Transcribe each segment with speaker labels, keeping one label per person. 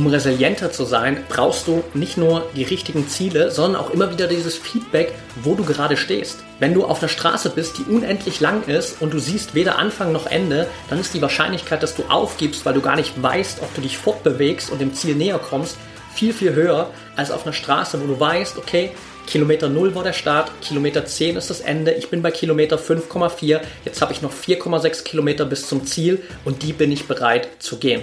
Speaker 1: um resilienter zu sein, brauchst du nicht nur die richtigen Ziele, sondern auch immer wieder dieses Feedback, wo du gerade stehst. Wenn du auf einer Straße bist, die unendlich lang ist und du siehst weder Anfang noch Ende, dann ist die Wahrscheinlichkeit, dass du aufgibst, weil du gar nicht weißt, ob du dich fortbewegst und dem Ziel näher kommst, viel, viel höher als auf einer Straße, wo du weißt, okay, Kilometer 0 war der Start, Kilometer 10 ist das Ende, ich bin bei Kilometer 5,4, jetzt habe ich noch 4,6 Kilometer bis zum Ziel und die bin ich bereit zu gehen.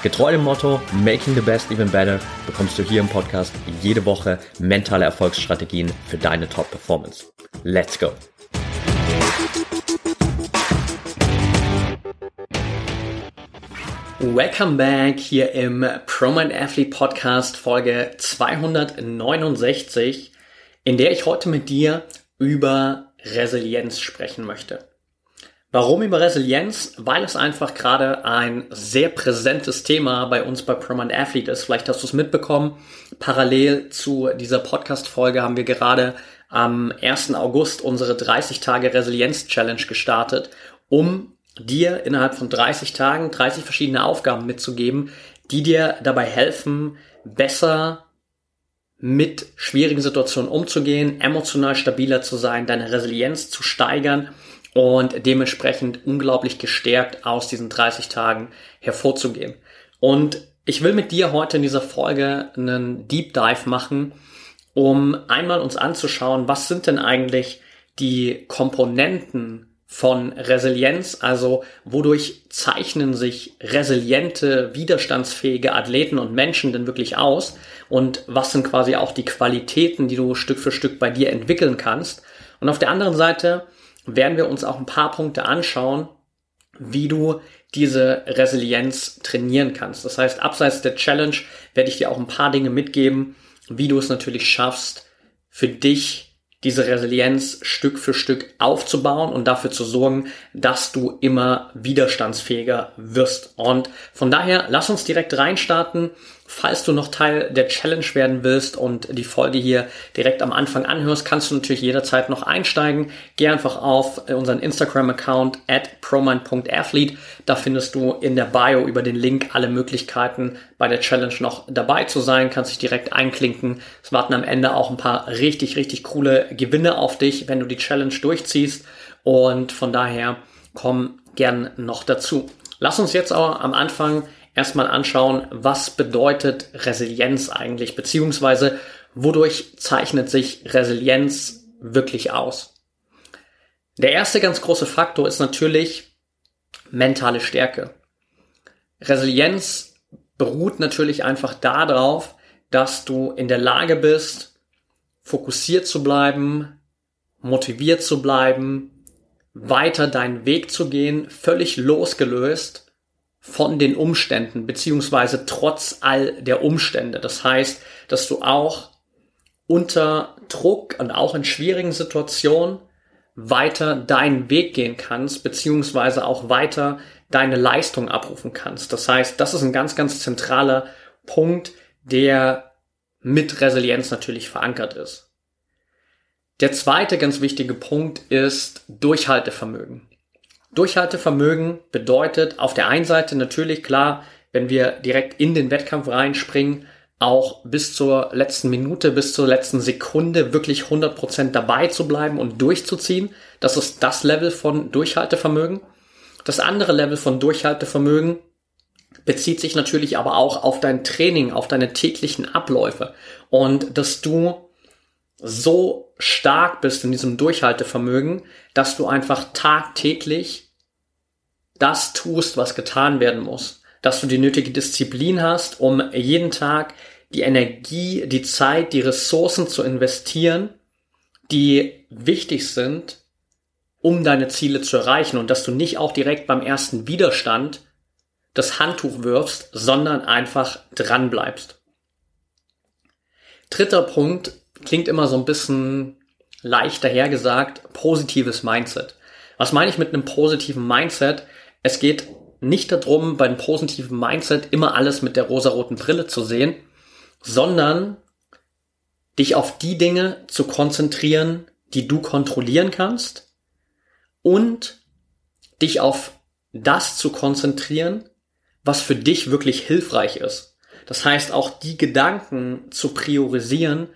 Speaker 1: Getreu dem Motto Making the Best Even Better bekommst du hier im Podcast jede Woche mentale Erfolgsstrategien für deine Top-Performance. Let's go! Welcome back hier im ProMind Athlete Podcast Folge 269, in der ich heute mit dir über Resilienz sprechen möchte. Warum über Resilienz? Weil es einfach gerade ein sehr präsentes Thema bei uns bei Permanent Athlete ist. Vielleicht hast du es mitbekommen. Parallel zu dieser Podcast-Folge haben wir gerade am 1. August unsere 30 Tage Resilienz Challenge gestartet, um dir innerhalb von 30 Tagen 30 verschiedene Aufgaben mitzugeben, die dir dabei helfen, besser mit schwierigen Situationen umzugehen, emotional stabiler zu sein, deine Resilienz zu steigern und dementsprechend unglaublich gestärkt aus diesen 30 Tagen hervorzugehen. Und ich will mit dir heute in dieser Folge einen Deep Dive machen, um einmal uns anzuschauen, was sind denn eigentlich die Komponenten von Resilienz, also wodurch zeichnen sich resiliente, widerstandsfähige Athleten und Menschen denn wirklich aus und was sind quasi auch die Qualitäten, die du Stück für Stück bei dir entwickeln kannst. Und auf der anderen Seite werden wir uns auch ein paar Punkte anschauen, wie du diese Resilienz trainieren kannst. Das heißt, abseits der Challenge werde ich dir auch ein paar Dinge mitgeben, wie du es natürlich schaffst, für dich diese Resilienz Stück für Stück aufzubauen und dafür zu sorgen, dass du immer widerstandsfähiger wirst. Und von daher, lass uns direkt reinstarten. Falls du noch Teil der Challenge werden willst und die Folge hier direkt am Anfang anhörst, kannst du natürlich jederzeit noch einsteigen. Geh einfach auf unseren Instagram-Account at promind.athlete. Da findest du in der Bio über den Link alle Möglichkeiten, bei der Challenge noch dabei zu sein. Kannst dich direkt einklinken. Es warten am Ende auch ein paar richtig, richtig coole Gewinne auf dich, wenn du die Challenge durchziehst. Und von daher komm gern noch dazu. Lass uns jetzt aber am Anfang erstmal anschauen, was bedeutet Resilienz eigentlich, beziehungsweise wodurch zeichnet sich Resilienz wirklich aus. Der erste ganz große Faktor ist natürlich mentale Stärke. Resilienz beruht natürlich einfach darauf, dass du in der Lage bist, fokussiert zu bleiben, motiviert zu bleiben, weiter deinen Weg zu gehen, völlig losgelöst von den Umständen, beziehungsweise trotz all der Umstände. Das heißt, dass du auch unter Druck und auch in schwierigen Situationen weiter deinen Weg gehen kannst, beziehungsweise auch weiter deine Leistung abrufen kannst. Das heißt, das ist ein ganz, ganz zentraler Punkt, der mit Resilienz natürlich verankert ist. Der zweite ganz wichtige Punkt ist Durchhaltevermögen. Durchhaltevermögen bedeutet auf der einen Seite natürlich klar, wenn wir direkt in den Wettkampf reinspringen, auch bis zur letzten Minute, bis zur letzten Sekunde wirklich 100% dabei zu bleiben und durchzuziehen. Das ist das Level von Durchhaltevermögen. Das andere Level von Durchhaltevermögen bezieht sich natürlich aber auch auf dein Training, auf deine täglichen Abläufe und dass du so stark bist in diesem Durchhaltevermögen, dass du einfach tagtäglich das tust, was getan werden muss. Dass du die nötige Disziplin hast, um jeden Tag die Energie, die Zeit, die Ressourcen zu investieren, die wichtig sind, um deine Ziele zu erreichen und dass du nicht auch direkt beim ersten Widerstand das Handtuch wirfst, sondern einfach dran bleibst. Dritter Punkt klingt immer so ein bisschen leicht dahergesagt, positives Mindset. Was meine ich mit einem positiven Mindset? Es geht nicht darum, bei einem positiven Mindset immer alles mit der rosaroten Brille zu sehen, sondern dich auf die Dinge zu konzentrieren, die du kontrollieren kannst und dich auf das zu konzentrieren, was für dich wirklich hilfreich ist. Das heißt, auch die Gedanken zu priorisieren,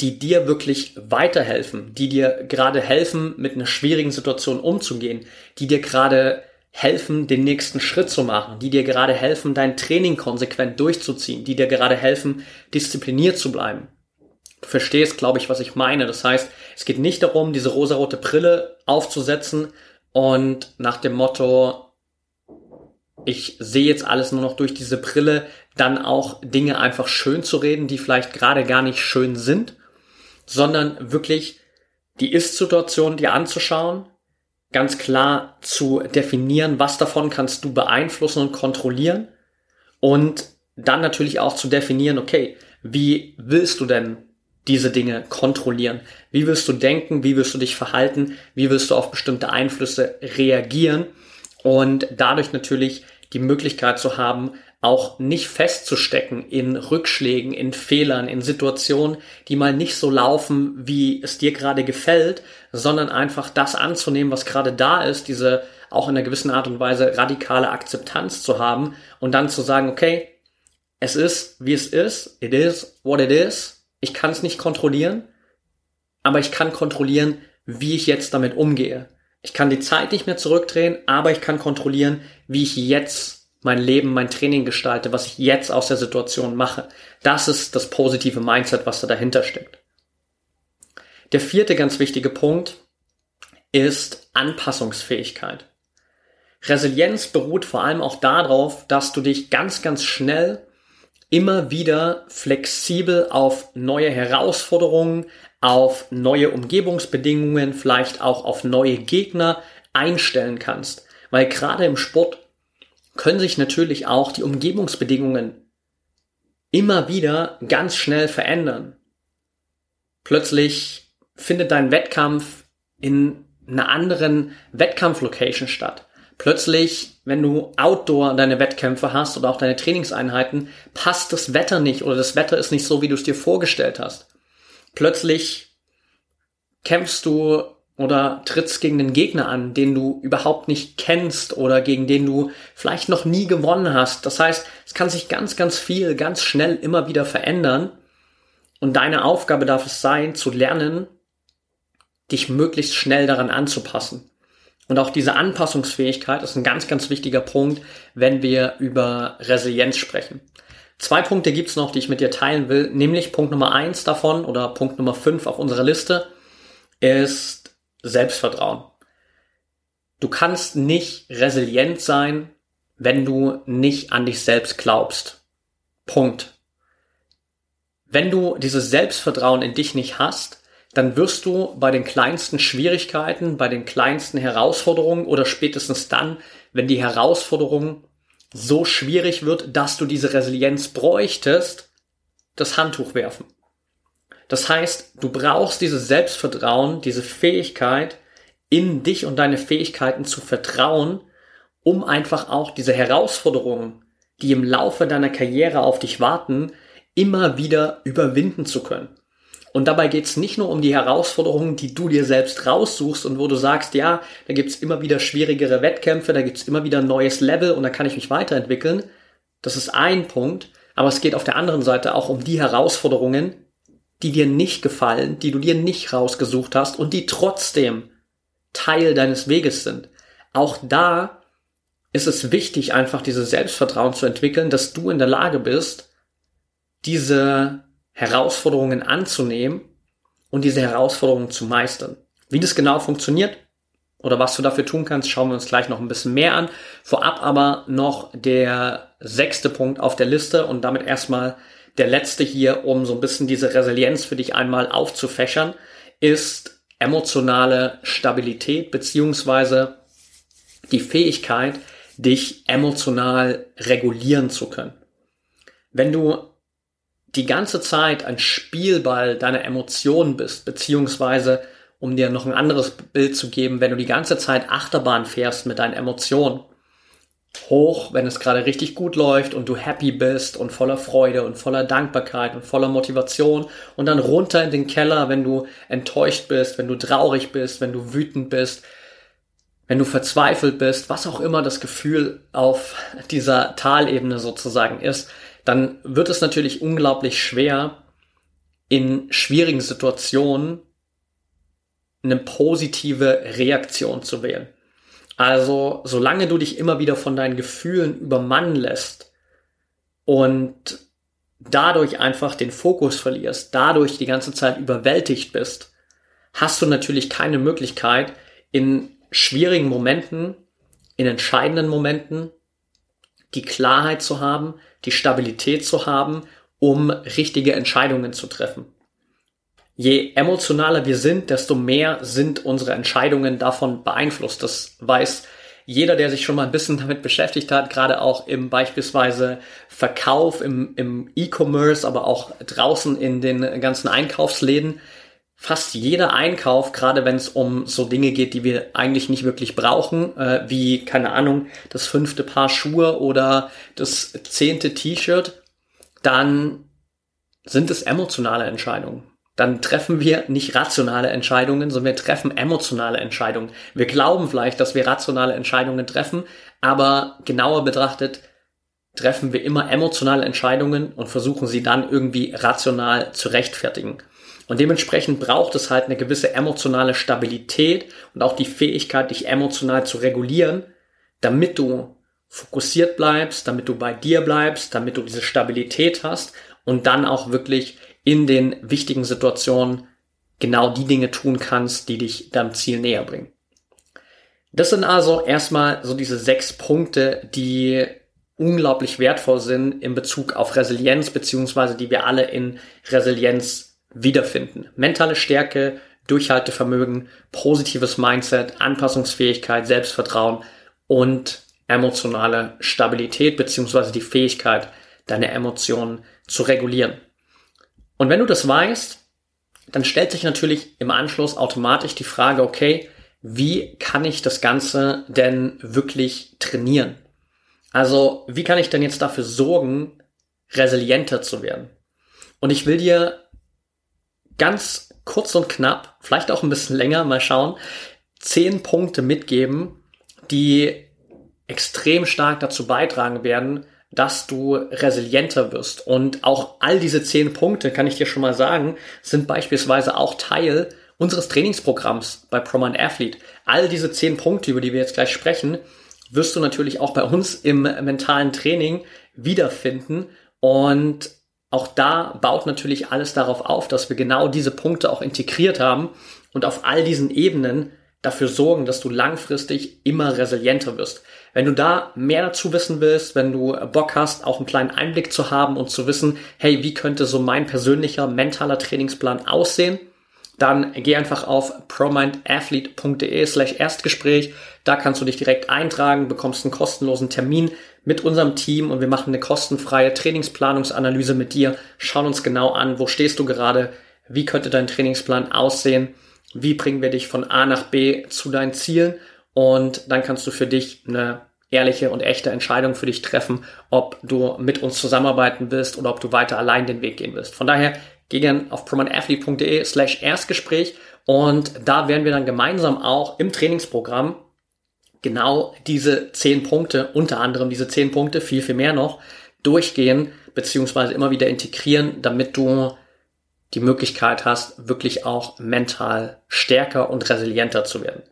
Speaker 1: die dir wirklich weiterhelfen, die dir gerade helfen, mit einer schwierigen Situation umzugehen, die dir gerade helfen, den nächsten Schritt zu machen, die dir gerade helfen, dein Training konsequent durchzuziehen, die dir gerade helfen, diszipliniert zu bleiben. Du verstehst, glaube ich, was ich meine. Das heißt, es geht nicht darum, diese rosarote Brille aufzusetzen und nach dem Motto, ich sehe jetzt alles nur noch durch diese Brille, dann auch Dinge einfach schön zu reden, die vielleicht gerade gar nicht schön sind, sondern wirklich die Ist-Situation dir anzuschauen, ganz klar zu definieren, was davon kannst du beeinflussen und kontrollieren und dann natürlich auch zu definieren, okay, wie willst du denn diese Dinge kontrollieren? Wie willst du denken? Wie willst du dich verhalten? Wie willst du auf bestimmte Einflüsse reagieren? Und dadurch natürlich die Möglichkeit zu haben, auch nicht festzustecken in Rückschlägen, in Fehlern, in Situationen, die mal nicht so laufen, wie es dir gerade gefällt, sondern einfach das anzunehmen, was gerade da ist, diese auch in einer gewissen Art und Weise radikale Akzeptanz zu haben und dann zu sagen, okay, es ist, wie es ist, it is what it is, ich kann es nicht kontrollieren, aber ich kann kontrollieren, wie ich jetzt damit umgehe. Ich kann die Zeit nicht mehr zurückdrehen, aber ich kann kontrollieren, wie ich jetzt mein Leben, mein Training gestalte, was ich jetzt aus der Situation mache. Das ist das positive Mindset, was da dahinter steckt. Der vierte ganz wichtige Punkt ist Anpassungsfähigkeit. Resilienz beruht vor allem auch darauf, dass du dich ganz, ganz schnell immer wieder flexibel auf neue Herausforderungen, auf neue Umgebungsbedingungen, vielleicht auch auf neue Gegner einstellen kannst. Weil gerade im Sport können sich natürlich auch die Umgebungsbedingungen immer wieder ganz schnell verändern. Plötzlich findet dein Wettkampf in einer anderen Wettkampflocation statt. Plötzlich, wenn du Outdoor deine Wettkämpfe hast oder auch deine Trainingseinheiten, passt das Wetter nicht oder das Wetter ist nicht so, wie du es dir vorgestellt hast. Plötzlich kämpfst du oder trittst gegen den Gegner an, den du überhaupt nicht kennst oder gegen den du vielleicht noch nie gewonnen hast. Das heißt, es kann sich ganz, ganz viel, ganz schnell immer wieder verändern. Und deine Aufgabe darf es sein, zu lernen, dich möglichst schnell daran anzupassen. Und auch diese Anpassungsfähigkeit ist ein ganz, ganz wichtiger Punkt, wenn wir über Resilienz sprechen. Zwei Punkte gibt's noch, die ich mit dir teilen will, nämlich Punkt Nummer eins davon oder Punkt Nummer fünf auf unserer Liste ist Selbstvertrauen. Du kannst nicht resilient sein, wenn du nicht an dich selbst glaubst. Punkt. Wenn du dieses Selbstvertrauen in dich nicht hast, dann wirst du bei den kleinsten Schwierigkeiten, bei den kleinsten Herausforderungen oder spätestens dann, wenn die Herausforderung so schwierig wird, dass du diese Resilienz bräuchtest, das Handtuch werfen. Das heißt, du brauchst dieses Selbstvertrauen, diese Fähigkeit, in dich und deine Fähigkeiten zu vertrauen, um einfach auch diese Herausforderungen, die im Laufe deiner Karriere auf dich warten, immer wieder überwinden zu können. Und dabei geht es nicht nur um die Herausforderungen, die du dir selbst raussuchst und wo du sagst, ja, da gibt's immer wieder schwierigere Wettkämpfe, da gibt's immer wieder ein neues Level und da kann ich mich weiterentwickeln. Das ist ein Punkt. Aber es geht auf der anderen Seite auch um die Herausforderungen, die dir nicht gefallen, die du dir nicht rausgesucht hast und die trotzdem Teil deines Weges sind. Auch da ist es wichtig, einfach dieses Selbstvertrauen zu entwickeln, dass du in der Lage bist, diese Herausforderungen anzunehmen und diese Herausforderungen zu meistern. Wie das genau funktioniert oder was du dafür tun kannst, schauen wir uns gleich noch ein bisschen mehr an. Vorab aber noch der sechste Punkt auf der Liste und damit erstmal der letzte hier, um so ein bisschen diese Resilienz für dich einmal aufzufächern, ist emotionale Stabilität beziehungsweise die Fähigkeit, dich emotional regulieren zu können. Wenn du die ganze Zeit ein Spielball deiner Emotionen bist, beziehungsweise um dir noch ein anderes Bild zu geben, wenn du die ganze Zeit Achterbahn fährst mit deinen Emotionen, hoch, wenn es gerade richtig gut läuft und du happy bist und voller Freude und voller Dankbarkeit und voller Motivation und dann runter in den Keller, wenn du enttäuscht bist, wenn du traurig bist, wenn du wütend bist, wenn du verzweifelt bist, was auch immer das Gefühl auf dieser Talebene sozusagen ist, dann wird es natürlich unglaublich schwer, in schwierigen Situationen eine positive Reaktion zu wählen. Also, solange du dich immer wieder von deinen Gefühlen übermannen lässt und dadurch einfach den Fokus verlierst, dadurch die ganze Zeit überwältigt bist, hast du natürlich keine Möglichkeit, in schwierigen Momenten, in entscheidenden Momenten, die Klarheit zu haben, die Stabilität zu haben, um richtige Entscheidungen zu treffen je emotionaler wir sind, desto mehr sind unsere Entscheidungen davon beeinflusst. Das weiß jeder, der sich schon mal ein bisschen damit beschäftigt hat, gerade auch im beispielsweise Verkauf, im, im E-Commerce, aber auch draußen in den ganzen Einkaufsläden. Fast jeder Einkauf, gerade wenn es um so Dinge geht, die wir eigentlich nicht wirklich brauchen, äh, wie, keine Ahnung, das fünfte Paar Schuhe oder das zehnte T-Shirt, dann sind es emotionale Entscheidungen dann treffen wir nicht rationale Entscheidungen, sondern wir treffen emotionale Entscheidungen. Wir glauben vielleicht, dass wir rationale Entscheidungen treffen, aber genauer betrachtet treffen wir immer emotionale Entscheidungen und versuchen sie dann irgendwie rational zu rechtfertigen. Und dementsprechend braucht es halt eine gewisse emotionale Stabilität und auch die Fähigkeit, dich emotional zu regulieren, damit du fokussiert bleibst, damit du bei dir bleibst, damit du diese Stabilität hast und dann auch wirklich in den wichtigen Situationen genau die Dinge tun kannst, die dich deinem Ziel näher bringen. Das sind also erstmal so diese sechs Punkte, die unglaublich wertvoll sind in Bezug auf Resilienz, beziehungsweise die wir alle in Resilienz wiederfinden. Mentale Stärke, Durchhaltevermögen, positives Mindset, Anpassungsfähigkeit, Selbstvertrauen und emotionale Stabilität, beziehungsweise die Fähigkeit, deine Emotionen zu regulieren. Und wenn du das weißt, dann stellt sich natürlich im Anschluss automatisch die Frage, okay, wie kann ich das Ganze denn wirklich trainieren? Also, wie kann ich denn jetzt dafür sorgen, resilienter zu werden? Und ich will dir ganz kurz und knapp, vielleicht auch ein bisschen länger, mal schauen, zehn Punkte mitgeben, die extrem stark dazu beitragen werden, dass du resilienter wirst. Und auch all diese zehn Punkte, kann ich dir schon mal sagen, sind beispielsweise auch Teil unseres Trainingsprogramms bei ProMind Athlete. All diese zehn Punkte, über die wir jetzt gleich sprechen, wirst du natürlich auch bei uns im mentalen Training wiederfinden. Und auch da baut natürlich alles darauf auf, dass wir genau diese Punkte auch integriert haben und auf all diesen Ebenen dafür sorgen, dass du langfristig immer resilienter wirst. Wenn du da mehr dazu wissen willst, wenn du Bock hast, auch einen kleinen Einblick zu haben und zu wissen, hey, wie könnte so mein persönlicher mentaler Trainingsplan aussehen, dann geh einfach auf promindathlete.de slash Erstgespräch. Da kannst du dich direkt eintragen, bekommst einen kostenlosen Termin mit unserem Team und wir machen eine kostenfreie Trainingsplanungsanalyse mit dir, schauen uns genau an, wo stehst du gerade, wie könnte dein Trainingsplan aussehen wie bringen wir dich von A nach B zu deinen Zielen und dann kannst du für dich eine ehrliche und echte Entscheidung für dich treffen, ob du mit uns zusammenarbeiten willst oder ob du weiter allein den Weg gehen willst. Von daher geh gerne auf promanathlete.de slash Erstgespräch und da werden wir dann gemeinsam auch im Trainingsprogramm genau diese zehn Punkte, unter anderem diese zehn Punkte, viel, viel mehr noch, durchgehen, beziehungsweise immer wieder integrieren, damit du die Möglichkeit hast, wirklich auch mental stärker und resilienter zu werden.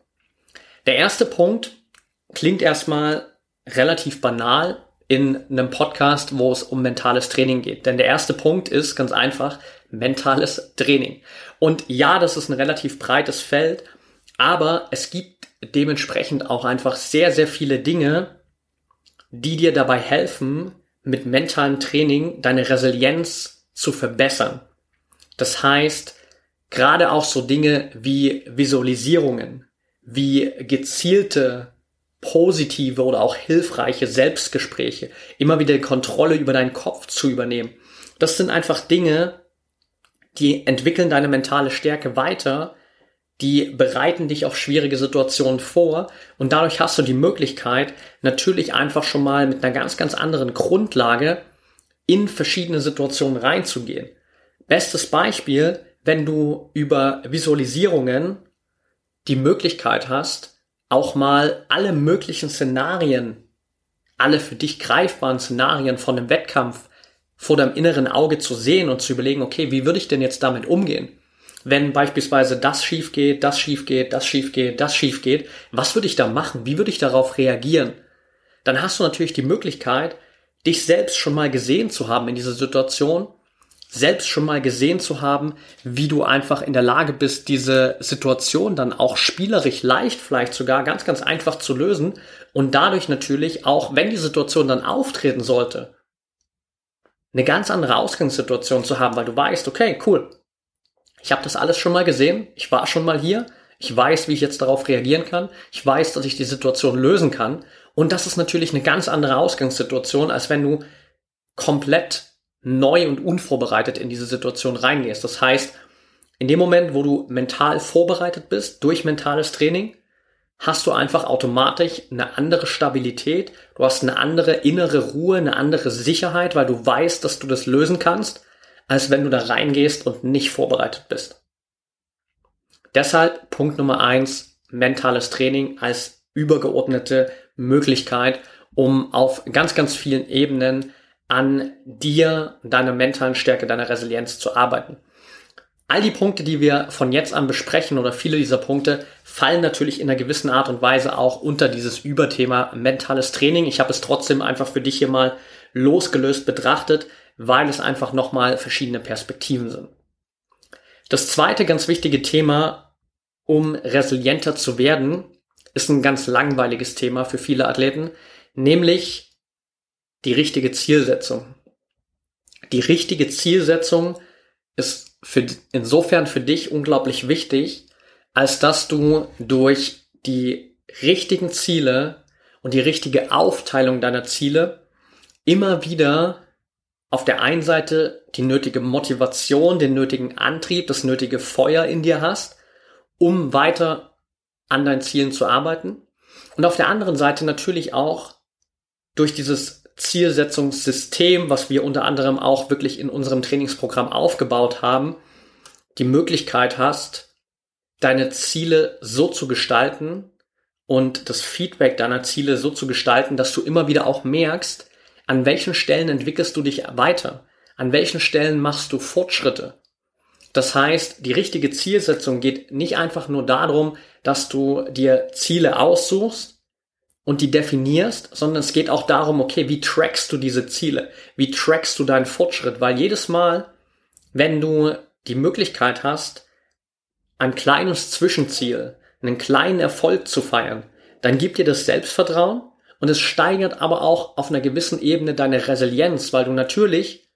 Speaker 1: Der erste Punkt klingt erstmal relativ banal in einem Podcast, wo es um mentales Training geht. Denn der erste Punkt ist ganz einfach mentales Training. Und ja, das ist ein relativ breites Feld, aber es gibt dementsprechend auch einfach sehr, sehr viele Dinge, die dir dabei helfen, mit mentalem Training deine Resilienz zu verbessern. Das heißt, gerade auch so Dinge wie Visualisierungen, wie gezielte positive oder auch hilfreiche Selbstgespräche, immer wieder Kontrolle über deinen Kopf zu übernehmen. Das sind einfach Dinge, die entwickeln deine mentale Stärke weiter, die bereiten dich auf schwierige Situationen vor und dadurch hast du die Möglichkeit, natürlich einfach schon mal mit einer ganz, ganz anderen Grundlage in verschiedene Situationen reinzugehen. Bestes Beispiel, wenn du über Visualisierungen die Möglichkeit hast, auch mal alle möglichen Szenarien, alle für dich greifbaren Szenarien von einem Wettkampf vor deinem inneren Auge zu sehen und zu überlegen, okay, wie würde ich denn jetzt damit umgehen? Wenn beispielsweise das schief geht, das schief geht, das schief geht, das schief geht, was würde ich da machen? Wie würde ich darauf reagieren? Dann hast du natürlich die Möglichkeit, dich selbst schon mal gesehen zu haben in dieser Situation selbst schon mal gesehen zu haben, wie du einfach in der Lage bist, diese Situation dann auch spielerisch leicht, vielleicht sogar ganz, ganz einfach zu lösen und dadurch natürlich auch, wenn die Situation dann auftreten sollte, eine ganz andere Ausgangssituation zu haben, weil du weißt, okay, cool, ich habe das alles schon mal gesehen, ich war schon mal hier, ich weiß, wie ich jetzt darauf reagieren kann, ich weiß, dass ich die Situation lösen kann und das ist natürlich eine ganz andere Ausgangssituation, als wenn du komplett neu und unvorbereitet in diese Situation reingehst. Das heißt, in dem Moment, wo du mental vorbereitet bist durch mentales Training, hast du einfach automatisch eine andere Stabilität, du hast eine andere innere Ruhe, eine andere Sicherheit, weil du weißt, dass du das lösen kannst, als wenn du da reingehst und nicht vorbereitet bist. Deshalb Punkt Nummer eins, mentales Training als übergeordnete Möglichkeit, um auf ganz, ganz vielen Ebenen an dir, deiner mentalen Stärke, deiner Resilienz zu arbeiten. All die Punkte, die wir von jetzt an besprechen oder viele dieser Punkte fallen natürlich in einer gewissen Art und Weise auch unter dieses Überthema mentales Training. Ich habe es trotzdem einfach für dich hier mal losgelöst betrachtet, weil es einfach nochmal verschiedene Perspektiven sind. Das zweite ganz wichtige Thema, um resilienter zu werden, ist ein ganz langweiliges Thema für viele Athleten, nämlich die richtige Zielsetzung. Die richtige Zielsetzung ist für, insofern für dich unglaublich wichtig, als dass du durch die richtigen Ziele und die richtige Aufteilung deiner Ziele immer wieder auf der einen Seite die nötige Motivation, den nötigen Antrieb, das nötige Feuer in dir hast, um weiter an deinen Zielen zu arbeiten. Und auf der anderen Seite natürlich auch durch dieses Zielsetzungssystem, was wir unter anderem auch wirklich in unserem Trainingsprogramm aufgebaut haben, die Möglichkeit hast, deine Ziele so zu gestalten und das Feedback deiner Ziele so zu gestalten, dass du immer wieder auch merkst, an welchen Stellen entwickelst du dich weiter, an welchen Stellen machst du Fortschritte. Das heißt, die richtige Zielsetzung geht nicht einfach nur darum, dass du dir Ziele aussuchst, und die definierst, sondern es geht auch darum, okay, wie trackst du diese Ziele? Wie trackst du deinen Fortschritt? Weil jedes Mal, wenn du die Möglichkeit hast, ein kleines Zwischenziel, einen kleinen Erfolg zu feiern, dann gibt dir das Selbstvertrauen und es steigert aber auch auf einer gewissen Ebene deine Resilienz, weil du natürlich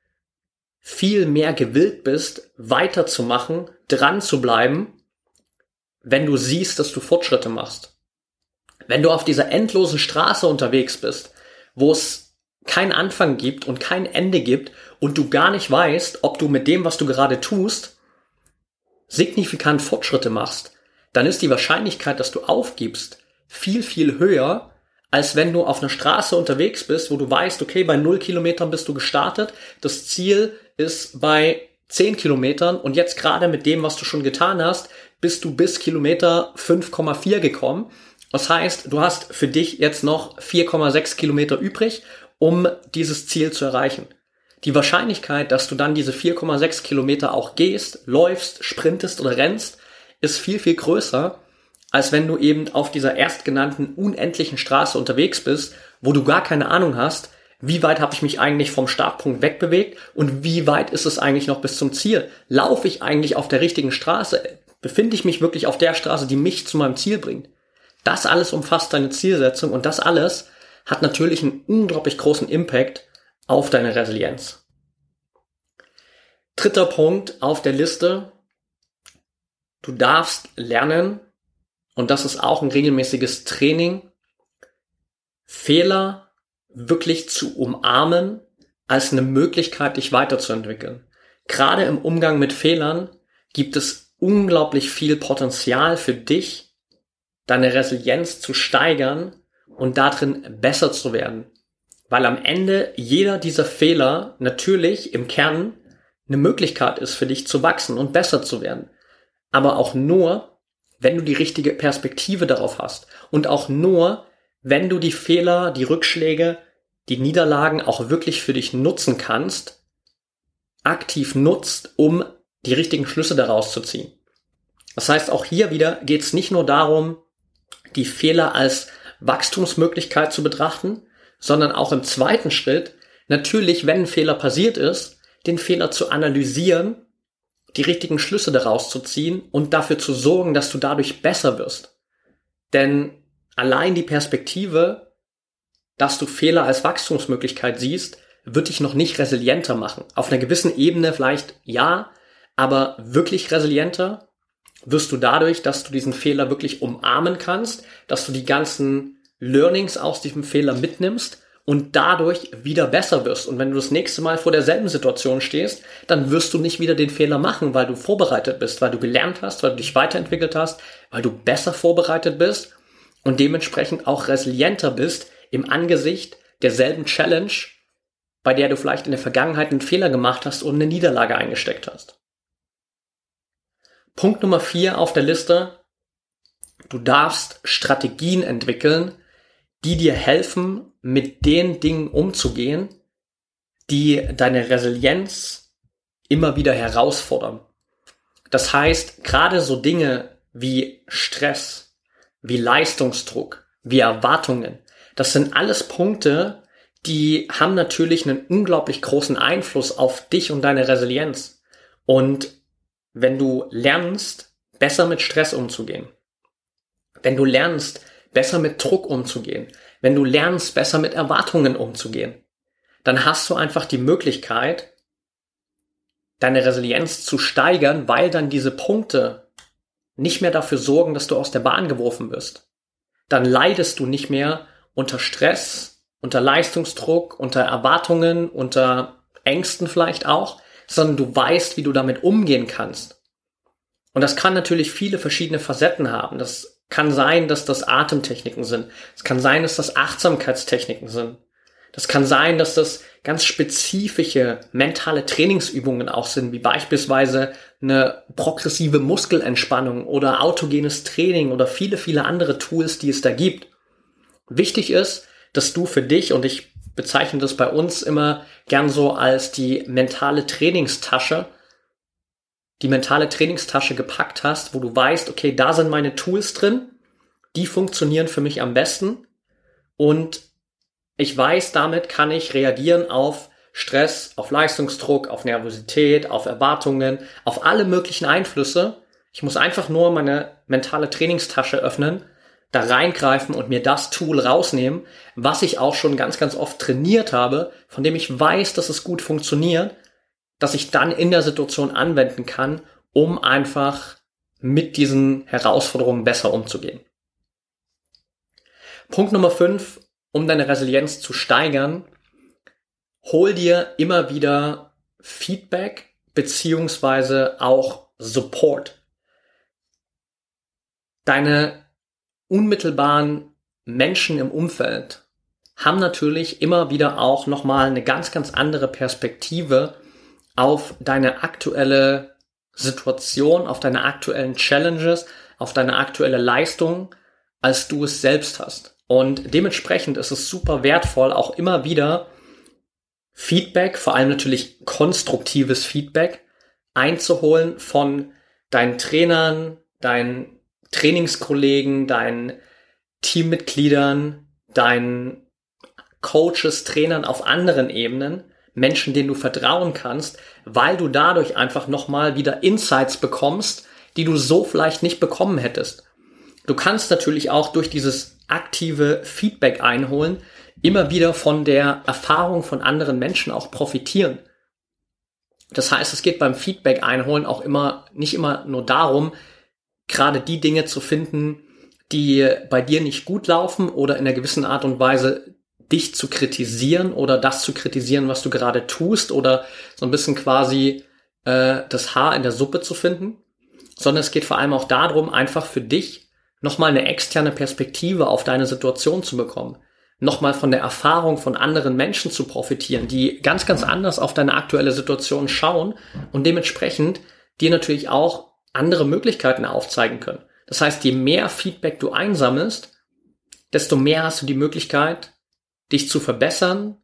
Speaker 1: viel mehr gewillt bist, weiterzumachen, dran zu bleiben, wenn du siehst, dass du Fortschritte machst. Wenn du auf dieser endlosen Straße unterwegs bist, wo es keinen Anfang gibt und kein Ende gibt und du gar nicht weißt, ob du mit dem, was du gerade tust, signifikant Fortschritte machst, dann ist die Wahrscheinlichkeit, dass du aufgibst, viel, viel höher, als wenn du auf einer Straße unterwegs bist, wo du weißt, okay, bei 0 Kilometern bist du gestartet, das Ziel ist bei 10 Kilometern und jetzt gerade mit dem, was du schon getan hast, bist du bis Kilometer 5,4 gekommen das heißt, du hast für dich jetzt noch 4,6 Kilometer übrig, um dieses Ziel zu erreichen. Die Wahrscheinlichkeit, dass du dann diese 4,6 Kilometer auch gehst, läufst, sprintest oder rennst, ist viel, viel größer, als wenn du eben auf dieser erstgenannten unendlichen Straße unterwegs bist, wo du gar keine Ahnung hast, wie weit habe ich mich eigentlich vom Startpunkt wegbewegt und wie weit ist es eigentlich noch bis zum Ziel? Laufe ich eigentlich auf der richtigen Straße? Befinde ich mich wirklich auf der Straße, die mich zu meinem Ziel bringt? Das alles umfasst deine Zielsetzung und das alles hat natürlich einen unglaublich großen Impact auf deine Resilienz. Dritter Punkt auf der Liste. Du darfst lernen, und das ist auch ein regelmäßiges Training, Fehler wirklich zu umarmen als eine Möglichkeit, dich weiterzuentwickeln. Gerade im Umgang mit Fehlern gibt es unglaublich viel Potenzial für dich, deine Resilienz zu steigern und darin besser zu werden. Weil am Ende jeder dieser Fehler natürlich im Kern eine Möglichkeit ist für dich zu wachsen und besser zu werden. Aber auch nur, wenn du die richtige Perspektive darauf hast. Und auch nur, wenn du die Fehler, die Rückschläge, die Niederlagen auch wirklich für dich nutzen kannst, aktiv nutzt, um die richtigen Schlüsse daraus zu ziehen. Das heißt, auch hier wieder geht es nicht nur darum, die Fehler als Wachstumsmöglichkeit zu betrachten, sondern auch im zweiten Schritt natürlich, wenn ein Fehler passiert ist, den Fehler zu analysieren, die richtigen Schlüsse daraus zu ziehen und dafür zu sorgen, dass du dadurch besser wirst. Denn allein die Perspektive, dass du Fehler als Wachstumsmöglichkeit siehst, wird dich noch nicht resilienter machen. Auf einer gewissen Ebene vielleicht ja, aber wirklich resilienter wirst du dadurch, dass du diesen Fehler wirklich umarmen kannst, dass du die ganzen Learnings aus diesem Fehler mitnimmst und dadurch wieder besser wirst. Und wenn du das nächste Mal vor derselben Situation stehst, dann wirst du nicht wieder den Fehler machen, weil du vorbereitet bist, weil du gelernt hast, weil du dich weiterentwickelt hast, weil du besser vorbereitet bist und dementsprechend auch resilienter bist im Angesicht derselben Challenge, bei der du vielleicht in der Vergangenheit einen Fehler gemacht hast und eine Niederlage eingesteckt hast. Punkt Nummer vier auf der Liste. Du darfst Strategien entwickeln, die dir helfen, mit den Dingen umzugehen, die deine Resilienz immer wieder herausfordern. Das heißt, gerade so Dinge wie Stress, wie Leistungsdruck, wie Erwartungen, das sind alles Punkte, die haben natürlich einen unglaublich großen Einfluss auf dich und deine Resilienz. Und wenn du lernst, besser mit Stress umzugehen, wenn du lernst, besser mit Druck umzugehen, wenn du lernst, besser mit Erwartungen umzugehen, dann hast du einfach die Möglichkeit, deine Resilienz zu steigern, weil dann diese Punkte nicht mehr dafür sorgen, dass du aus der Bahn geworfen wirst. Dann leidest du nicht mehr unter Stress, unter Leistungsdruck, unter Erwartungen, unter Ängsten vielleicht auch, sondern du weißt, wie du damit umgehen kannst. Und das kann natürlich viele verschiedene Facetten haben. Das kann sein, dass das Atemtechniken sind. Es kann sein, dass das Achtsamkeitstechniken sind. Das kann sein, dass das ganz spezifische mentale Trainingsübungen auch sind, wie beispielsweise eine progressive Muskelentspannung oder autogenes Training oder viele, viele andere Tools, die es da gibt. Wichtig ist, dass du für dich, und ich bezeichne das bei uns immer gern so als die mentale Trainingstasche, die mentale Trainingstasche gepackt hast, wo du weißt, okay, da sind meine Tools drin, die funktionieren für mich am besten und ich weiß, damit kann ich reagieren auf Stress, auf Leistungsdruck, auf Nervosität, auf Erwartungen, auf alle möglichen Einflüsse. Ich muss einfach nur meine mentale Trainingstasche öffnen, da reingreifen und mir das Tool rausnehmen, was ich auch schon ganz, ganz oft trainiert habe, von dem ich weiß, dass es gut funktioniert das ich dann in der Situation anwenden kann, um einfach mit diesen Herausforderungen besser umzugehen. Punkt Nummer 5, um deine Resilienz zu steigern, hol dir immer wieder Feedback beziehungsweise auch Support. Deine unmittelbaren Menschen im Umfeld haben natürlich immer wieder auch nochmal eine ganz, ganz andere Perspektive auf deine aktuelle Situation, auf deine aktuellen Challenges, auf deine aktuelle Leistung, als du es selbst hast. Und dementsprechend ist es super wertvoll, auch immer wieder Feedback, vor allem natürlich konstruktives Feedback, einzuholen von deinen Trainern, deinen Trainingskollegen, deinen Teammitgliedern, deinen Coaches, Trainern auf anderen Ebenen, Menschen, denen du vertrauen kannst, weil du dadurch einfach nochmal wieder Insights bekommst, die du so vielleicht nicht bekommen hättest. Du kannst natürlich auch durch dieses aktive Feedback einholen, immer wieder von der Erfahrung von anderen Menschen auch profitieren. Das heißt, es geht beim Feedback einholen auch immer, nicht immer nur darum, gerade die Dinge zu finden, die bei dir nicht gut laufen oder in einer gewissen Art und Weise dich zu kritisieren oder das zu kritisieren, was du gerade tust oder so ein bisschen quasi äh, das Haar in der Suppe zu finden, sondern es geht vor allem auch darum, einfach für dich nochmal eine externe Perspektive auf deine Situation zu bekommen, nochmal von der Erfahrung von anderen Menschen zu profitieren, die ganz, ganz anders auf deine aktuelle Situation schauen und dementsprechend dir natürlich auch andere Möglichkeiten aufzeigen können. Das heißt, je mehr Feedback du einsammelst, desto mehr hast du die Möglichkeit, dich zu verbessern,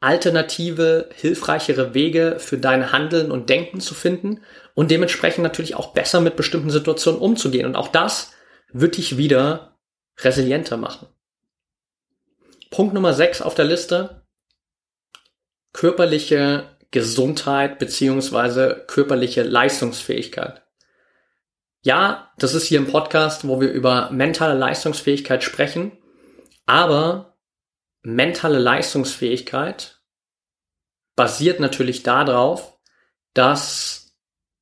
Speaker 1: alternative, hilfreichere Wege für dein Handeln und Denken zu finden und dementsprechend natürlich auch besser mit bestimmten Situationen umzugehen. Und auch das wird dich wieder resilienter machen. Punkt Nummer 6 auf der Liste. Körperliche Gesundheit beziehungsweise körperliche Leistungsfähigkeit. Ja, das ist hier ein Podcast, wo wir über mentale Leistungsfähigkeit sprechen, aber mentale Leistungsfähigkeit basiert natürlich darauf, dass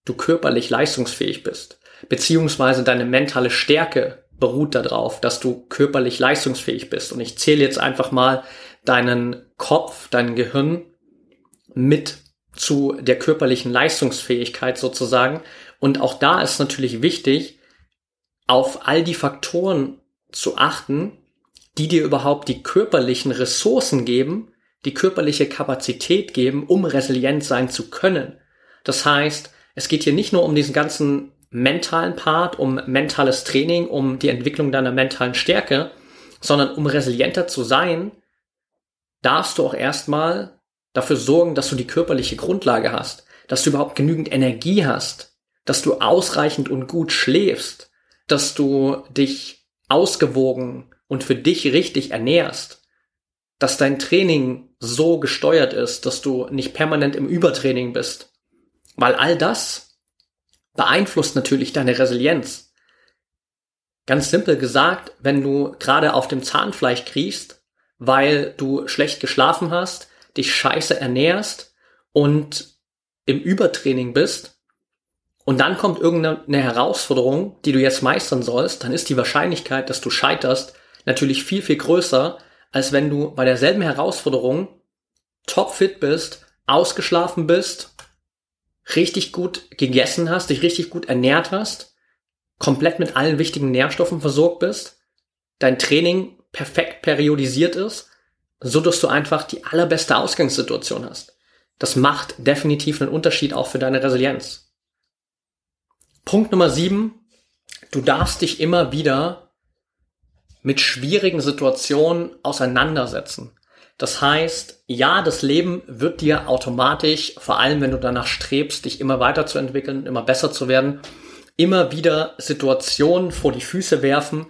Speaker 1: du körperlich leistungsfähig bist, beziehungsweise deine mentale Stärke beruht darauf, dass du körperlich leistungsfähig bist. Und ich zähle jetzt einfach mal deinen Kopf, dein Gehirn mit zu der körperlichen Leistungsfähigkeit sozusagen. Und auch da ist natürlich wichtig, auf all die Faktoren zu achten, die dir überhaupt die körperlichen Ressourcen geben, die körperliche Kapazität geben, um resilient sein zu können. Das heißt, es geht hier nicht nur um diesen ganzen mentalen Part, um mentales Training, um die Entwicklung deiner mentalen Stärke, sondern um resilienter zu sein, darfst du auch erstmal dafür sorgen, dass du die körperliche Grundlage hast, dass du überhaupt genügend Energie hast, dass du ausreichend und gut schläfst, dass du dich ausgewogen und für dich richtig ernährst, dass dein Training so gesteuert ist, dass du nicht permanent im Übertraining bist. Weil all das beeinflusst natürlich deine Resilienz. Ganz simpel gesagt, wenn du gerade auf dem Zahnfleisch kriechst, weil du schlecht geschlafen hast, dich scheiße ernährst und im Übertraining bist und dann kommt irgendeine Herausforderung, die du jetzt meistern sollst, dann ist die Wahrscheinlichkeit, dass du scheiterst, natürlich viel, viel größer, als wenn du bei derselben Herausforderung topfit bist, ausgeschlafen bist richtig gut gegessen hast, dich richtig gut ernährt hast, komplett mit allen wichtigen Nährstoffen versorgt bist, dein Training perfekt periodisiert ist, so dass du einfach die allerbeste Ausgangssituation hast. Das macht definitiv einen Unterschied auch für deine Resilienz. Punkt Nummer sieben. Du darfst dich immer wieder mit schwierigen Situationen auseinandersetzen. Das heißt, ja, das Leben wird dir automatisch, vor allem wenn du danach strebst, dich immer weiterzuentwickeln, immer besser zu werden, immer wieder Situationen vor die Füße werfen,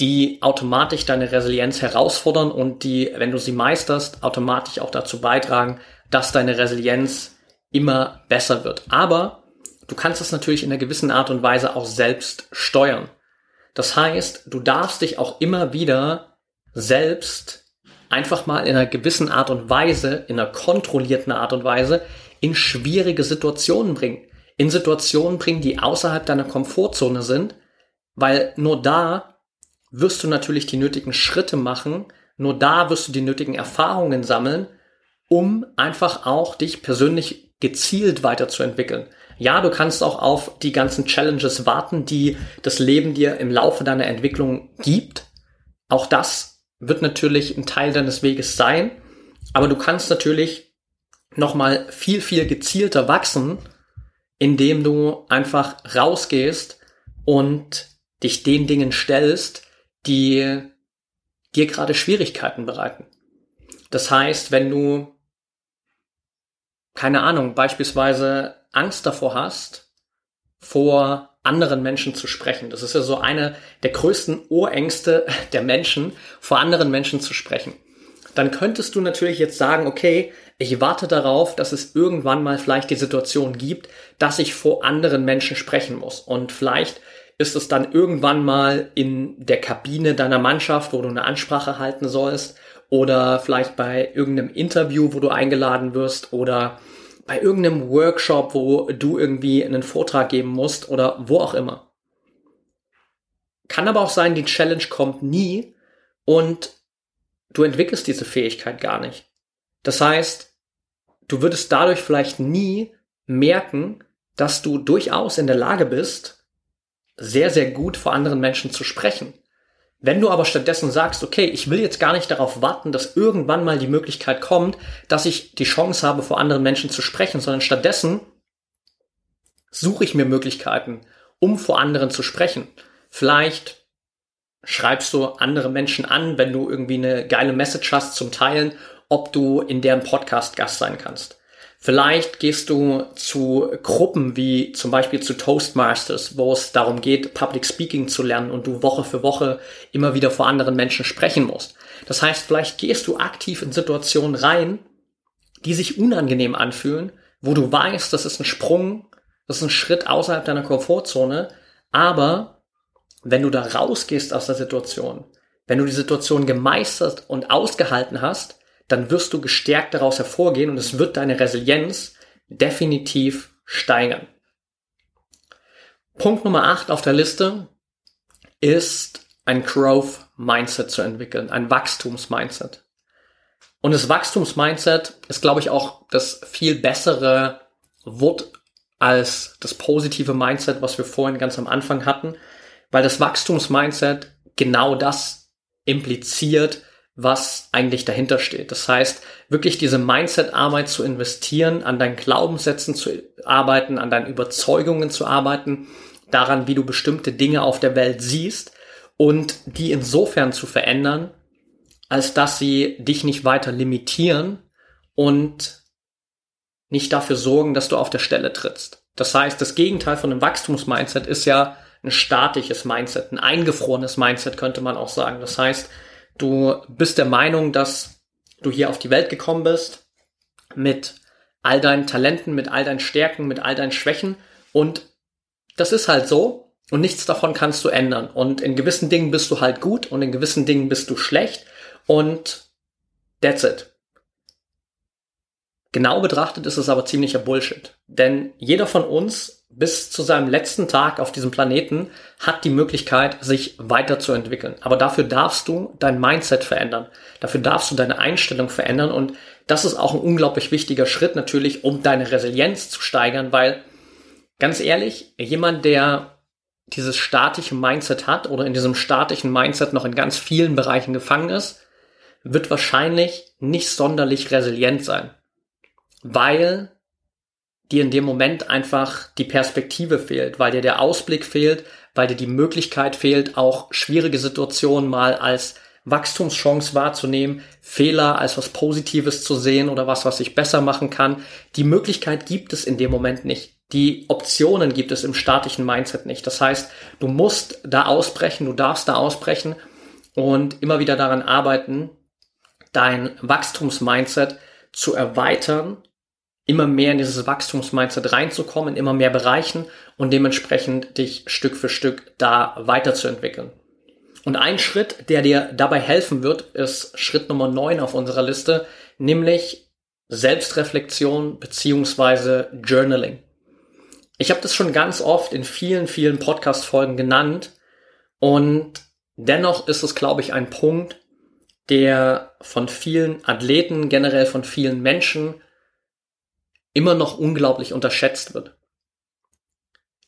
Speaker 1: die automatisch deine Resilienz herausfordern und die, wenn du sie meisterst, automatisch auch dazu beitragen, dass deine Resilienz immer besser wird. Aber du kannst es natürlich in einer gewissen Art und Weise auch selbst steuern. Das heißt, du darfst dich auch immer wieder selbst einfach mal in einer gewissen Art und Weise, in einer kontrollierten Art und Weise, in schwierige Situationen bringen. In Situationen bringen, die außerhalb deiner Komfortzone sind, weil nur da wirst du natürlich die nötigen Schritte machen, nur da wirst du die nötigen Erfahrungen sammeln, um einfach auch dich persönlich gezielt weiterzuentwickeln. Ja, du kannst auch auf die ganzen Challenges warten, die das Leben dir im Laufe deiner Entwicklung gibt. Auch das wird natürlich ein Teil deines Weges sein, aber du kannst natürlich nochmal viel, viel gezielter wachsen, indem du einfach rausgehst und dich den Dingen stellst, die dir gerade Schwierigkeiten bereiten. Das heißt, wenn du, keine Ahnung, beispielsweise Angst davor hast, vor anderen Menschen zu sprechen. Das ist ja so eine der größten Urängste der Menschen, vor anderen Menschen zu sprechen. Dann könntest du natürlich jetzt sagen, okay, ich warte darauf, dass es irgendwann mal vielleicht die Situation gibt, dass ich vor anderen Menschen sprechen muss. Und vielleicht ist es dann irgendwann mal in der Kabine deiner Mannschaft, wo du eine Ansprache halten sollst, oder vielleicht bei irgendeinem Interview, wo du eingeladen wirst, oder bei irgendeinem Workshop, wo du irgendwie einen Vortrag geben musst oder wo auch immer. Kann aber auch sein, die Challenge kommt nie und du entwickelst diese Fähigkeit gar nicht. Das heißt, du würdest dadurch vielleicht nie merken, dass du durchaus in der Lage bist, sehr, sehr gut vor anderen Menschen zu sprechen. Wenn du aber stattdessen sagst, okay, ich will jetzt gar nicht darauf warten, dass irgendwann mal die Möglichkeit kommt, dass ich die Chance habe, vor anderen Menschen zu sprechen, sondern stattdessen suche ich mir Möglichkeiten, um vor anderen zu sprechen. Vielleicht schreibst du andere Menschen an, wenn du irgendwie eine geile Message hast zum Teilen, ob du in deren Podcast Gast sein kannst. Vielleicht gehst du zu Gruppen wie zum Beispiel zu Toastmasters, wo es darum geht, Public Speaking zu lernen und du Woche für Woche immer wieder vor anderen Menschen sprechen musst. Das heißt, vielleicht gehst du aktiv in Situationen rein, die sich unangenehm anfühlen, wo du weißt, das ist ein Sprung, das ist ein Schritt außerhalb deiner Komfortzone, aber wenn du da rausgehst aus der Situation, wenn du die Situation gemeistert und ausgehalten hast, dann wirst du gestärkt daraus hervorgehen und es wird deine Resilienz definitiv steigern. Punkt Nummer 8 auf der Liste ist ein Growth Mindset zu entwickeln, ein Wachstums-Mindset. Und das Wachstums-Mindset ist, glaube ich, auch das viel bessere Wort als das positive Mindset, was wir vorhin ganz am Anfang hatten, weil das Wachstums-Mindset genau das impliziert, was eigentlich dahinter steht. Das heißt, wirklich diese Mindset-Arbeit zu investieren, an deinen Glaubenssätzen zu arbeiten, an deinen Überzeugungen zu arbeiten, daran, wie du bestimmte Dinge auf der Welt siehst und die insofern zu verändern, als dass sie dich nicht weiter limitieren und nicht dafür sorgen, dass du auf der Stelle trittst. Das heißt, das Gegenteil von einem Wachstumsmindset ist ja ein statisches Mindset, ein eingefrorenes Mindset könnte man auch sagen. Das heißt, Du bist der Meinung, dass du hier auf die Welt gekommen bist mit all deinen Talenten, mit all deinen Stärken, mit all deinen Schwächen und das ist halt so und nichts davon kannst du ändern. Und in gewissen Dingen bist du halt gut und in gewissen Dingen bist du schlecht und that's it. Genau betrachtet ist es aber ziemlicher Bullshit. Denn jeder von uns bis zu seinem letzten Tag auf diesem Planeten hat die Möglichkeit, sich weiterzuentwickeln. Aber dafür darfst du dein Mindset verändern. Dafür darfst du deine Einstellung verändern. Und das ist auch ein unglaublich wichtiger Schritt natürlich, um deine Resilienz zu steigern, weil ganz ehrlich, jemand, der dieses statische Mindset hat oder in diesem statischen Mindset noch in ganz vielen Bereichen gefangen ist, wird wahrscheinlich nicht sonderlich resilient sein. Weil dir in dem Moment einfach die Perspektive fehlt, weil dir der Ausblick fehlt, weil dir die Möglichkeit fehlt, auch schwierige Situationen mal als Wachstumschance wahrzunehmen, Fehler als was Positives zu sehen oder was, was ich besser machen kann. Die Möglichkeit gibt es in dem Moment nicht. Die Optionen gibt es im statischen Mindset nicht. Das heißt, du musst da ausbrechen, du darfst da ausbrechen und immer wieder daran arbeiten, dein Wachstumsmindset zu erweitern immer mehr in dieses Wachstumsmindset reinzukommen, in immer mehr Bereichen und dementsprechend dich Stück für Stück da weiterzuentwickeln. Und ein Schritt, der dir dabei helfen wird, ist Schritt Nummer 9 auf unserer Liste, nämlich Selbstreflexion beziehungsweise Journaling. Ich habe das schon ganz oft in vielen, vielen Podcast-Folgen genannt und dennoch ist es, glaube ich, ein Punkt, der von vielen Athleten, generell von vielen Menschen immer noch unglaublich unterschätzt wird.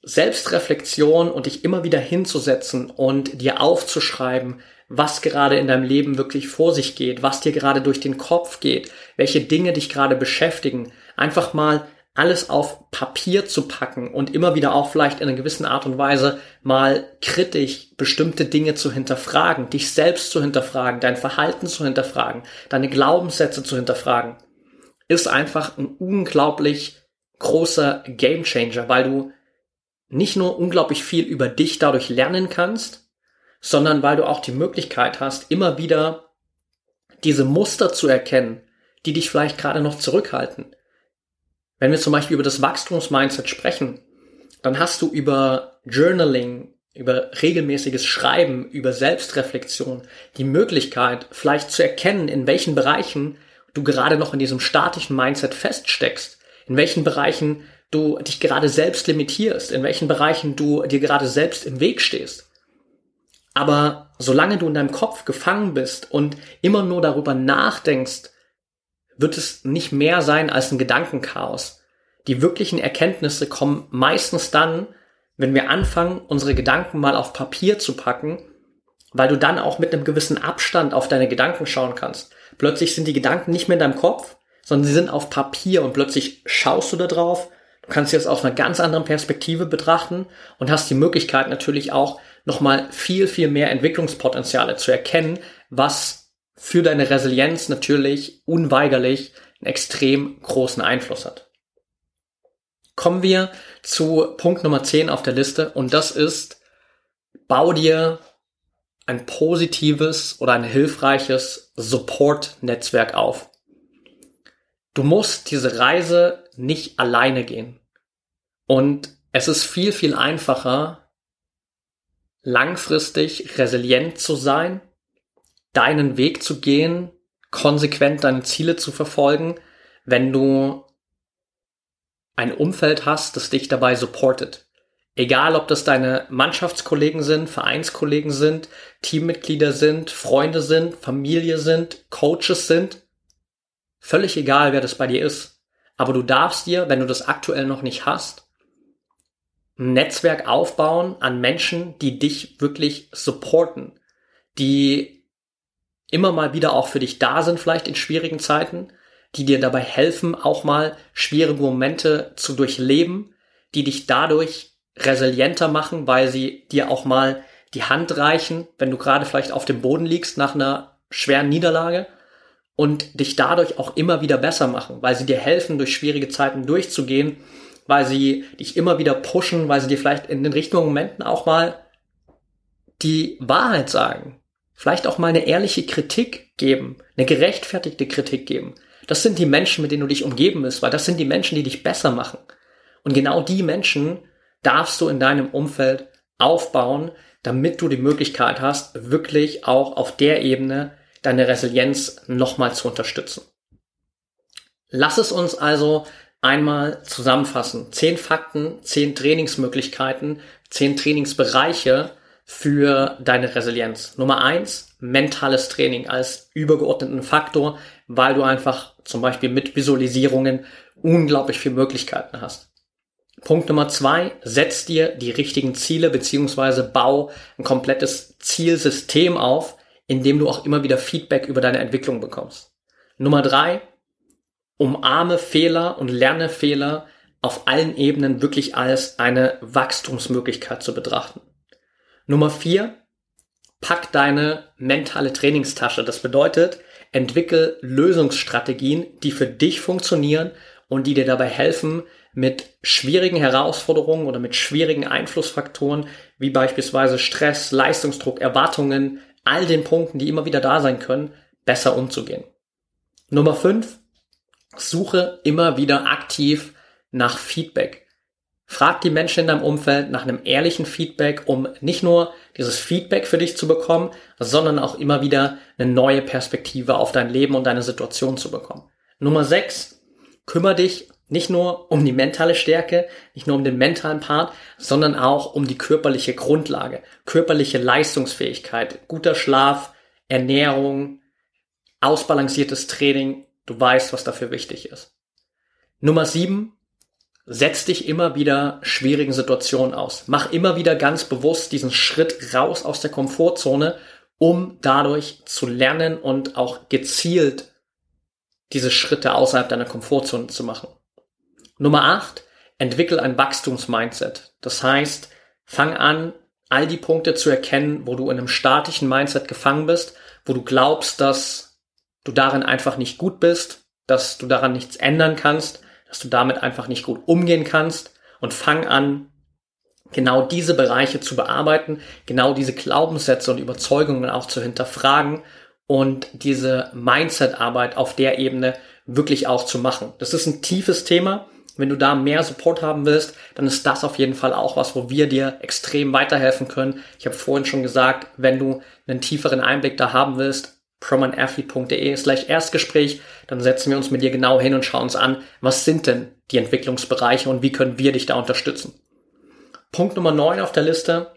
Speaker 1: Selbstreflexion und dich immer wieder hinzusetzen und dir aufzuschreiben, was gerade in deinem Leben wirklich vor sich geht, was dir gerade durch den Kopf geht, welche Dinge dich gerade beschäftigen, einfach mal alles auf Papier zu packen und immer wieder auch vielleicht in einer gewissen Art und Weise mal kritisch bestimmte Dinge zu hinterfragen, dich selbst zu hinterfragen, dein Verhalten zu hinterfragen, deine Glaubenssätze zu hinterfragen ist einfach ein unglaublich großer Gamechanger, weil du nicht nur unglaublich viel über dich dadurch lernen kannst, sondern weil du auch die Möglichkeit hast, immer wieder diese Muster zu erkennen, die dich vielleicht gerade noch zurückhalten. Wenn wir zum Beispiel über das Wachstumsmindset sprechen, dann hast du über Journaling, über regelmäßiges Schreiben, über Selbstreflexion die Möglichkeit, vielleicht zu erkennen, in welchen Bereichen du gerade noch in diesem statischen Mindset feststeckst, in welchen Bereichen du dich gerade selbst limitierst, in welchen Bereichen du dir gerade selbst im Weg stehst. Aber solange du in deinem Kopf gefangen bist und immer nur darüber nachdenkst, wird es nicht mehr sein als ein Gedankenchaos. Die wirklichen Erkenntnisse kommen meistens dann, wenn wir anfangen, unsere Gedanken mal auf Papier zu packen, weil du dann auch mit einem gewissen Abstand auf deine Gedanken schauen kannst. Plötzlich sind die Gedanken nicht mehr in deinem Kopf, sondern sie sind auf Papier und plötzlich schaust du da drauf. Du kannst sie jetzt aus einer ganz anderen Perspektive betrachten und hast die Möglichkeit natürlich auch nochmal viel, viel mehr Entwicklungspotenziale zu erkennen, was für deine Resilienz natürlich unweigerlich einen extrem großen Einfluss hat. Kommen wir zu Punkt Nummer 10 auf der Liste und das ist, bau dir ein positives oder ein hilfreiches Support-Netzwerk auf. Du musst diese Reise nicht alleine gehen. Und es ist viel, viel einfacher, langfristig resilient zu sein, deinen Weg zu gehen, konsequent deine Ziele zu verfolgen, wenn du ein Umfeld hast, das dich dabei supportet. Egal, ob das deine Mannschaftskollegen sind, Vereinskollegen sind, Teammitglieder sind, Freunde sind, Familie sind, Coaches sind. Völlig egal, wer das bei dir ist. Aber du darfst dir, wenn du das aktuell noch nicht hast, ein Netzwerk aufbauen an Menschen, die dich wirklich supporten, die immer mal wieder auch für dich da sind, vielleicht in schwierigen Zeiten, die dir dabei helfen, auch mal schwierige Momente zu durchleben, die dich dadurch resilienter machen, weil sie dir auch mal die Hand reichen, wenn du gerade vielleicht auf dem Boden liegst nach einer schweren Niederlage und dich dadurch auch immer wieder besser machen, weil sie dir helfen, durch schwierige Zeiten durchzugehen, weil sie dich immer wieder pushen, weil sie dir vielleicht in den richtigen Momenten auch mal die Wahrheit sagen, vielleicht auch mal eine ehrliche Kritik geben, eine gerechtfertigte Kritik geben. Das sind die Menschen, mit denen du dich umgeben bist, weil das sind die Menschen, die dich besser machen. Und genau die Menschen darfst du in deinem Umfeld aufbauen, damit du die Möglichkeit hast, wirklich auch auf der Ebene deine Resilienz nochmal zu unterstützen. Lass es uns also einmal zusammenfassen. Zehn Fakten, zehn Trainingsmöglichkeiten, zehn Trainingsbereiche für deine Resilienz. Nummer eins, mentales Training als übergeordneten Faktor, weil du einfach zum Beispiel mit Visualisierungen unglaublich viele Möglichkeiten hast. Punkt Nummer zwei, setz dir die richtigen Ziele beziehungsweise bau ein komplettes Zielsystem auf, in dem du auch immer wieder Feedback über deine Entwicklung bekommst. Nummer drei, umarme Fehler und lerne Fehler auf allen Ebenen wirklich als eine Wachstumsmöglichkeit zu betrachten. Nummer vier, pack deine mentale Trainingstasche. Das bedeutet, entwickel Lösungsstrategien, die für dich funktionieren und die dir dabei helfen, mit schwierigen Herausforderungen oder mit schwierigen Einflussfaktoren wie beispielsweise Stress, Leistungsdruck, Erwartungen, all den Punkten, die immer wieder da sein können, besser umzugehen. Nummer fünf: Suche immer wieder aktiv nach Feedback. Frag die Menschen in deinem Umfeld nach einem ehrlichen Feedback, um nicht nur dieses Feedback für dich zu bekommen, sondern auch immer wieder eine neue Perspektive auf dein Leben und deine Situation zu bekommen. Nummer sechs: Kümmere dich nicht nur um die mentale Stärke, nicht nur um den mentalen Part, sondern auch um die körperliche Grundlage, körperliche Leistungsfähigkeit, guter Schlaf, Ernährung, ausbalanciertes Training. Du weißt, was dafür wichtig ist. Nummer sieben, setz dich immer wieder schwierigen Situationen aus. Mach immer wieder ganz bewusst diesen Schritt raus aus der Komfortzone, um dadurch zu lernen und auch gezielt diese Schritte außerhalb deiner Komfortzone zu machen. Nummer 8, entwickel ein Wachstumsmindset. Das heißt, fang an, all die Punkte zu erkennen, wo du in einem statischen Mindset gefangen bist, wo du glaubst, dass du darin einfach nicht gut bist, dass du daran nichts ändern kannst, dass du damit einfach nicht gut umgehen kannst und fang an, genau diese Bereiche zu bearbeiten, genau diese Glaubenssätze und Überzeugungen auch zu hinterfragen und diese Mindset-Arbeit auf der Ebene wirklich auch zu machen. Das ist ein tiefes Thema. Wenn du da mehr Support haben willst, dann ist das auf jeden Fall auch was, wo wir dir extrem weiterhelfen können. Ich habe vorhin schon gesagt, wenn du einen tieferen Einblick da haben willst, promanathlete.de slash Erstgespräch, dann setzen wir uns mit dir genau hin und schauen uns an, was sind denn die Entwicklungsbereiche und wie können wir dich da unterstützen. Punkt Nummer 9 auf der Liste,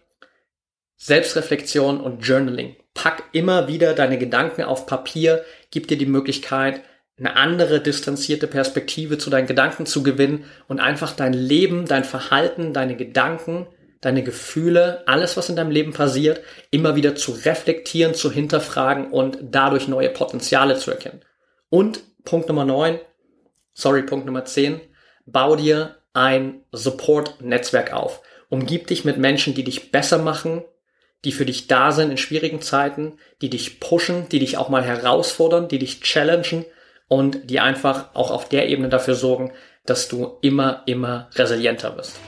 Speaker 1: Selbstreflexion und Journaling. Pack immer wieder deine Gedanken auf Papier, gib dir die Möglichkeit, eine andere distanzierte Perspektive zu deinen Gedanken zu gewinnen und einfach dein Leben, dein Verhalten, deine Gedanken, deine Gefühle, alles, was in deinem Leben passiert, immer wieder zu reflektieren, zu hinterfragen und dadurch neue Potenziale zu erkennen. Und Punkt Nummer 9, sorry, Punkt Nummer 10, bau dir ein Support-Netzwerk auf. Umgib dich mit Menschen, die dich besser machen, die für dich da sind in schwierigen Zeiten, die dich pushen, die dich auch mal herausfordern, die dich challengen und die einfach auch auf der Ebene dafür sorgen, dass du immer, immer resilienter wirst.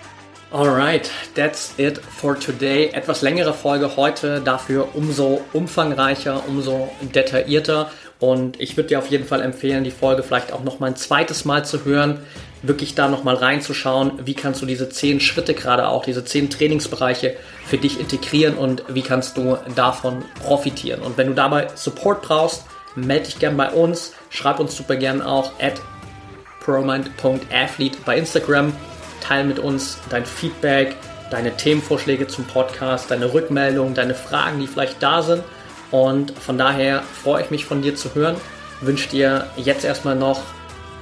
Speaker 1: Alright, that's it for today. Etwas längere Folge heute, dafür umso umfangreicher, umso detaillierter. Und ich würde dir auf jeden Fall empfehlen, die Folge vielleicht auch noch mal ein zweites Mal zu hören, wirklich da noch mal reinzuschauen, wie kannst du diese zehn Schritte gerade auch, diese zehn Trainingsbereiche für dich integrieren und wie kannst du davon profitieren. Und wenn du dabei Support brauchst, melde dich gern bei uns, schreib uns super gern auch at promind.athlete bei Instagram Teil mit uns dein Feedback, deine Themenvorschläge zum Podcast, deine Rückmeldungen, deine Fragen, die vielleicht da sind. Und von daher freue ich mich von dir zu hören. Wünsche dir jetzt erstmal noch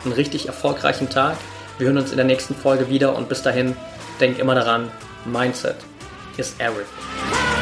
Speaker 1: einen richtig erfolgreichen Tag. Wir hören uns in der nächsten Folge wieder und bis dahin denk immer daran, Mindset is everything.